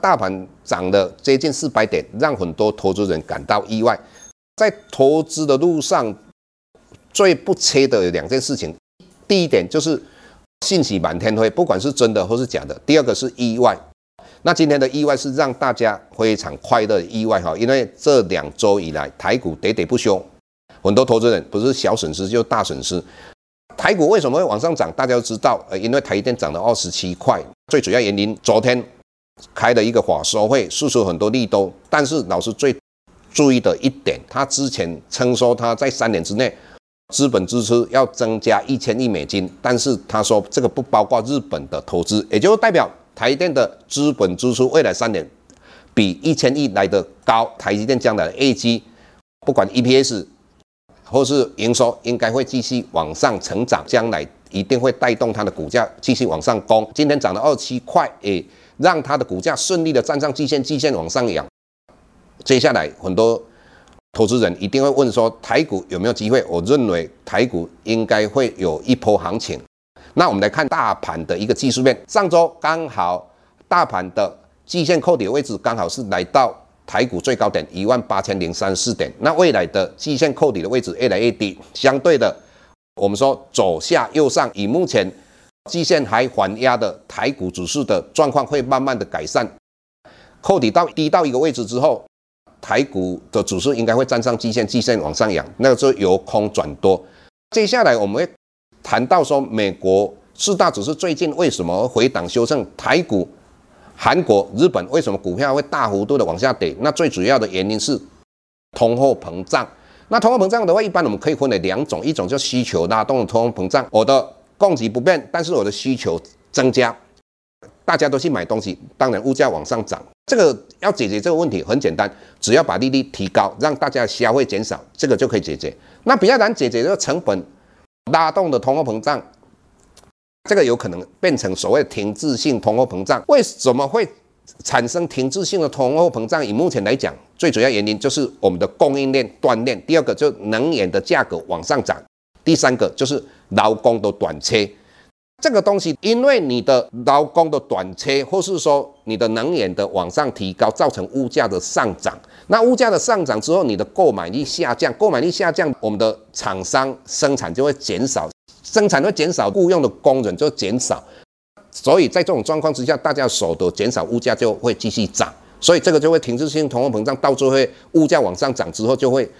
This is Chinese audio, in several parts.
大盘涨了接近四百点，让很多投资人感到意外。在投资的路上，最不缺的有两件事情。第一点就是信息满天飞，不管是真的或是假的。第二个是意外。那今天的意外是让大家非常快乐的意外哈，因为这两周以来台股喋喋不休，很多投资人不是小损失就是大损失。台股为什么会往上涨？大家都知道，呃，因为台电涨了二十七块，最主要原因昨天。开了一个法说会，输出很多利多，但是老师最注意的一点，他之前称说他在三年之内资本支出要增加一千亿美金，但是他说这个不包括日本的投资，也就代表台积电的资本支出未来三年比一千亿来的高，台积电将来的业绩不管 EPS 或是营收应该会继续往上成长，将来一定会带动它的股价继续往上攻。今天涨了二七块，诶。让它的股价顺利的站上季线，季线往上扬。接下来很多投资人一定会问说，台股有没有机会？我认为台股应该会有一波行情。那我们来看大盘的一个技术面，上周刚好大盘的季线扣底的位置刚好是来到台股最高点一万八千零三十四点。那未来的季线扣底的位置越来越低，相对的，我们说左下右上，以目前。季线还缓压的台股指数的状况会慢慢的改善，扣底到低到一个位置之后，台股的指数应该会站上季线，季线往上扬，那个就由空转多。接下来我们会谈到说，美国四大指数最近为什么回档修正？台股、韩国、日本为什么股票会大幅度的往下跌？那最主要的原因是通货膨胀。那通货膨胀的话，一般我们可以分为两种，一种叫需求拉动的通货膨胀，我的。供给不变，但是我的需求增加，大家都去买东西，当然物价往上涨。这个要解决这个问题很简单，只要把利率提高，让大家消费减少，这个就可以解决。那比较难解决这个成本拉动的通货膨胀，这个有可能变成所谓停滞性通货膨胀。为什么会产生停滞性的通货膨胀？以目前来讲，最主要原因就是我们的供应链断裂，第二个就是能源的价格往上涨，第三个就是。劳工的短缺，这个东西，因为你的劳工的短缺，或是说你的能源的往上提高，造成物价的上涨。那物价的上涨之后，你的购买力下降，购买力下降，我们的厂商生产就会减少，生产会减少，雇佣的工人就减少。所以在这种状况之下，大家所得减少，物价就会继续涨。所以这个就会停滞性通货膨胀，到最后物价往上涨之后，就会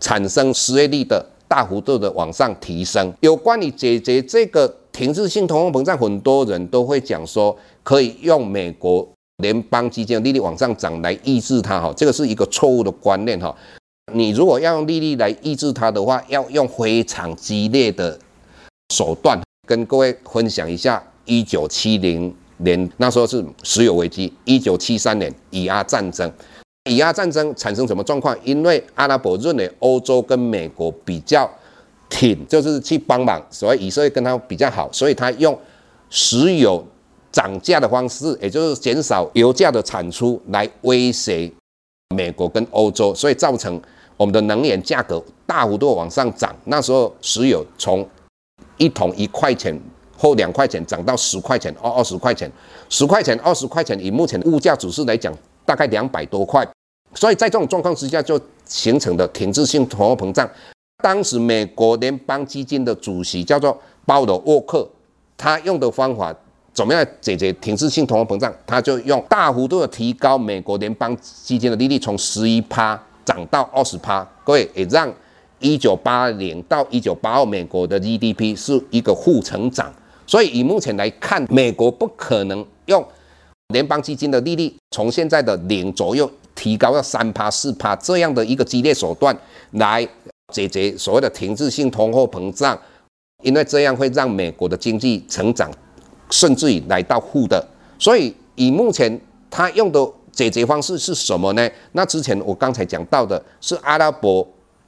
产生失业率的。大幅度的往上提升，有关于解决这个停滞性通货膨胀，很多人都会讲说，可以用美国联邦基金的利率往上涨来抑制它，哈，这个是一个错误的观念，哈。你如果要用利率来抑制它的话，要用非常激烈的手段。跟各位分享一下，一九七零年那时候是石油危机，一九七三年以阿战争。以阿战争产生什么状况？因为阿拉伯认为欧洲跟美国比较挺，就是去帮忙，所以以色列跟他比较好，所以他用石油涨价的方式，也就是减少油价的产出，来威胁美国跟欧洲，所以造成我们的能源价格大幅度往上涨。那时候石油从一桶一块钱或两块钱涨到十块钱或二十块钱，十块钱、二十块钱，以目前的物价指数来讲。大概两百多块，所以在这种状况之下，就形成了停滞性通货膨胀。当时美国联邦基金的主席叫做鲍尔沃克，他用的方法怎么样解决停滞性通货膨胀？他就用大幅度的提高美国联邦基金的利率，从十一趴涨到二十趴。各位也让一九八零到一九八二，美国的 GDP 是一个负成长，所以以目前来看，美国不可能用联邦基金的利率从现在的零左右提高到三趴四趴这样的一个激烈手段来解决所谓的停滞性通货膨胀，因为这样会让美国的经济成长甚至于来到负的，所以以目前他用的。解决方式是什么呢？那之前我刚才讲到的是阿拉伯，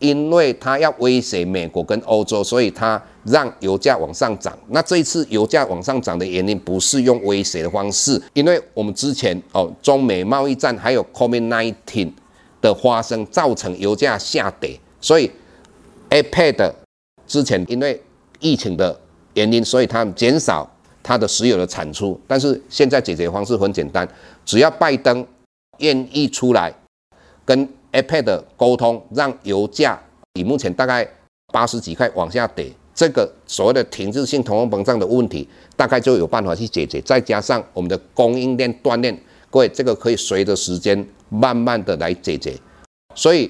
因为他要威胁美国跟欧洲，所以他让油价往上涨。那这一次油价往上涨的原因不是用威胁的方式，因为我们之前哦，中美贸易战还有 COVID-19 的发生，造成油价下跌，所以 OPEC 之前因为疫情的原因，所以他减少它的石油的产出。但是现在解决方式很简单，只要拜登。愿意出来跟 OPEC 沟通，让油价以目前大概八十几块往下跌，这个所谓的停滞性通货膨胀的问题，大概就有办法去解决。再加上我们的供应链锻炼，各位这个可以随着时间慢慢的来解决。所以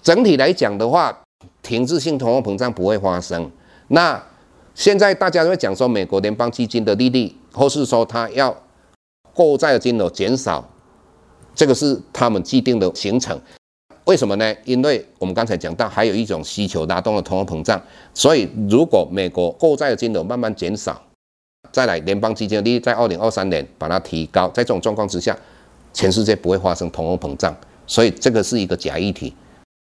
整体来讲的话，停滞性通货膨胀不会发生。那现在大家都会讲说，美国联邦基金的利率，或是说它要购债的金额减少。这个是他们既定的行程，为什么呢？因为我们刚才讲到，还有一种需求拉动了通货膨胀，所以如果美国购债的金额慢慢减少，再来联邦基金的利率在二零二三年把它提高，在这种状况之下，全世界不会发生通货膨胀，所以这个是一个假议题。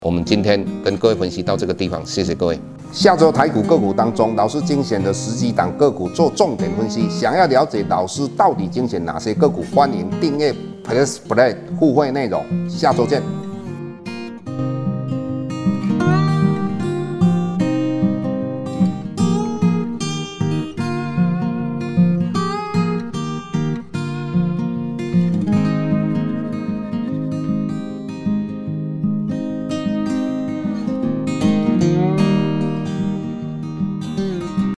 我们今天跟各位分析到这个地方，谢谢各位。下周台股个股当中，老师精选的十几档个股做重点分析，想要了解老师到底精选哪些个股，欢迎订阅。Plus Play 互惠内容，下周见。